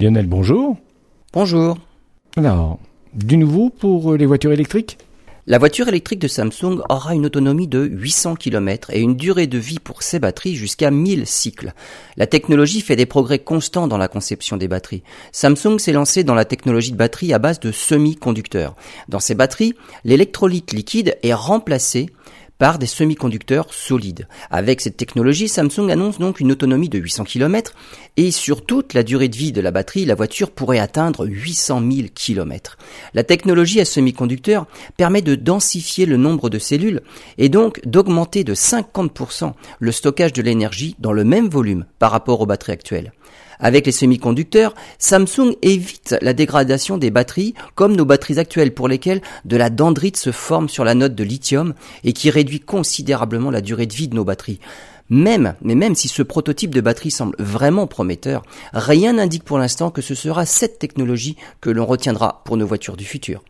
Lionel, bonjour. Bonjour. Alors, du nouveau pour les voitures électriques? La voiture électrique de Samsung aura une autonomie de 800 km et une durée de vie pour ses batteries jusqu'à 1000 cycles. La technologie fait des progrès constants dans la conception des batteries. Samsung s'est lancé dans la technologie de batterie à base de semi-conducteurs. Dans ces batteries, l'électrolyte liquide est remplacé par des semi-conducteurs solides. Avec cette technologie, Samsung annonce donc une autonomie de 800 km et sur toute la durée de vie de la batterie, la voiture pourrait atteindre 800 000 km. La technologie à semi-conducteurs permet de densifier le nombre de cellules et donc d'augmenter de 50% le stockage de l'énergie dans le même volume par rapport aux batteries actuelles. Avec les semi-conducteurs, Samsung évite la dégradation des batteries comme nos batteries actuelles pour lesquelles de la dendrite se forme sur la note de lithium et qui réduit considérablement la durée de vie de nos batteries. Même, mais même si ce prototype de batterie semble vraiment prometteur, rien n'indique pour l'instant que ce sera cette technologie que l'on retiendra pour nos voitures du futur.